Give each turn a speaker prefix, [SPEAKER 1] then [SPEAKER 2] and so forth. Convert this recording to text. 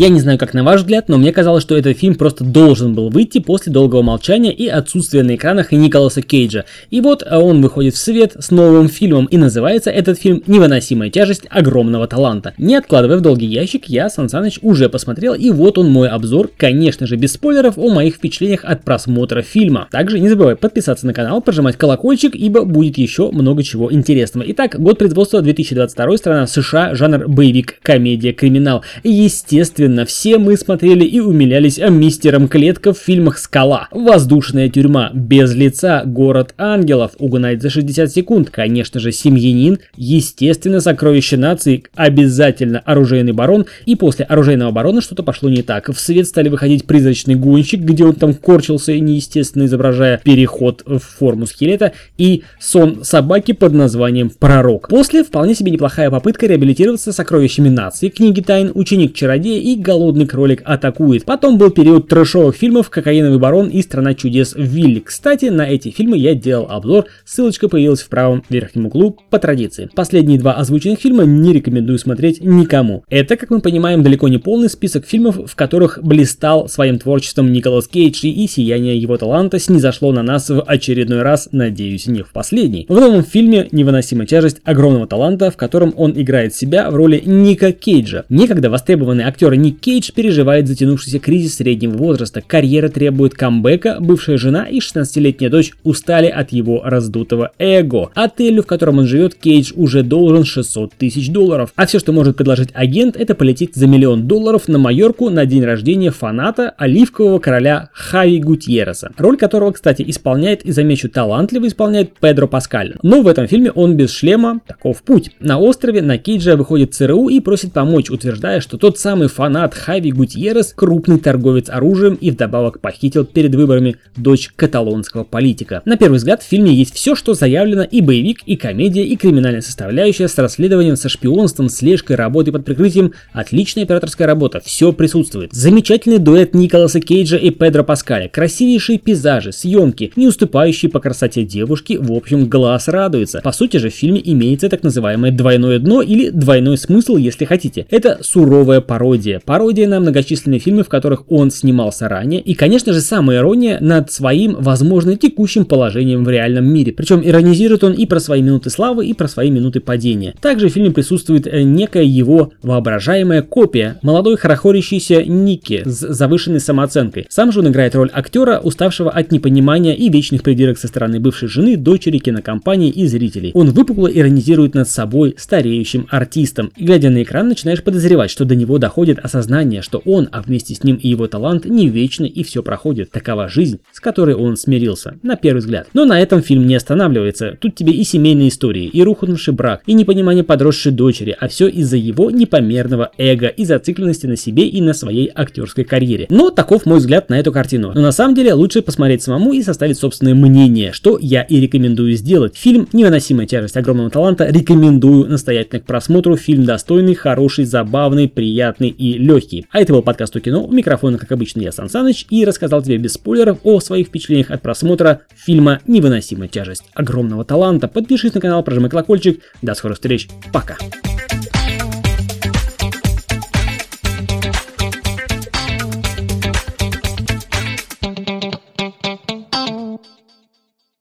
[SPEAKER 1] Я не знаю, как на ваш взгляд, но мне казалось, что этот фильм просто должен был выйти после долгого молчания и отсутствия на экранах Николаса Кейджа. И вот а, он выходит в свет с новым фильмом, и называется этот фильм «Невыносимая тяжесть огромного таланта». Не откладывая в долгий ящик, я, Сан Саныч, уже посмотрел, и вот он мой обзор, конечно же, без спойлеров, о моих впечатлениях от просмотра фильма. Также не забывай подписаться на канал, прожимать колокольчик, ибо будет еще много чего интересного. Итак, год производства 2022, страна США, жанр боевик, комедия, криминал. Естественно, все мы смотрели и умилялись мистером Клетка в фильмах «Скала», «Воздушная тюрьма», «Без лица», «Город ангелов», «Угнать за 60 секунд», конечно же, «Семьянин», естественно, «Сокровище нации», обязательно «Оружейный барон», и после «Оружейного барона» что-то пошло не так. В свет стали выходить «Призрачный гонщик», где он там корчился, неестественно изображая переход в форму скелета, и «Сон собаки» под названием «Пророк». После вполне себе неплохая попытка реабилитироваться сокровищами нации, книги тайн, ученик-чародея и голодный кролик атакует. Потом был период трэшовых фильмов «Кокаиновый барон» и «Страна чудес Вилли». Кстати, на эти фильмы я делал обзор, ссылочка появилась в правом верхнем углу по традиции. Последние два озвученных фильма не рекомендую смотреть никому. Это, как мы понимаем, далеко не полный список фильмов, в которых блистал своим творчеством Николас Кейдж и сияние его таланта снизошло на нас в очередной раз, надеюсь, не в последний. В новом фильме «Невыносимая тяжесть огромного таланта», в котором он играет себя в роли Ника Кейджа. Некогда востребованный актер Ник Кейдж переживает затянувшийся кризис среднего возраста, карьера требует камбэка, бывшая жена и 16-летняя дочь устали от его раздутого эго. Отелю, в котором он живет, Кейдж уже должен 600 тысяч долларов. А все, что может предложить агент, это полететь за миллион долларов на Майорку на день рождения фаната оливкового короля Хави Гутьереса, роль которого, кстати, исполняет и замечу талантливо исполняет Педро Паскаль. Но в этом фильме он без шлема, таков путь. На острове на Кейджа выходит ЦРУ и просит помочь, утверждая, что тот самый фанат Хави Гутьерес крупный торговец оружием и вдобавок похитил перед выборами дочь каталонского политика. На первый взгляд в фильме есть все, что заявлено и боевик, и комедия, и криминальная составляющая с расследованием, со шпионством, слежкой, работой под прикрытием. Отличная операторская работа, все присутствует. Замечательный дуэт Николаса Кейджа и Педро Паскаля, красивейшие пейзажи, съемки, не уступающие по красоте девушки, в общем, глаз радуется. По сути же в фильме имеется так называемое двойное дно или двойной смысл, если хотите. Это суровая пародия. Пародия на многочисленные фильмы, в которых он снимался ранее. И, конечно же, самая ирония над своим, возможно, текущим положением в реальном мире. Причем иронизирует он и про свои минуты славы, и про свои минуты падения. Также в фильме присутствует э, некая его воображаемая копия, молодой хорохорящийся Ники с завышенной самооценкой. Сам же он играет роль актера, уставшего от непонимания и вечных придирок со стороны бывшей жены, дочери, кинокомпании и зрителей. Он выпукло иронизирует над собой, стареющим артистом. И глядя на экран, начинаешь подозревать, что до него доходит осознание, что он, а вместе с ним и его талант, не вечны и все проходит. Такова жизнь, с которой он смирился, на первый взгляд. Но на этом фильм не останавливается. Тут тебе и семейные истории, и рухнувший брак, и непонимание подросшей дочери, а все из-за его непомерного эго и зацикленности на себе и на своей актерской карьере. Но таков мой взгляд на эту картину. Но на самом деле лучше посмотреть самому и составить собственное мнение, что я и рекомендую сделать. Фильм «Невыносимая тяжесть огромного таланта» рекомендую настоятельно к просмотру. Фильм достойный, хороший, забавный, приятный и легкий. А это был подкаст о кино. У микрофона, как обычно, я Сан Саныч и рассказал тебе без спойлеров о своих впечатлениях от просмотра фильма «Невыносимая тяжесть огромного таланта». Подпишись на канал, прожимай колокольчик. До скорых встреч. Пока.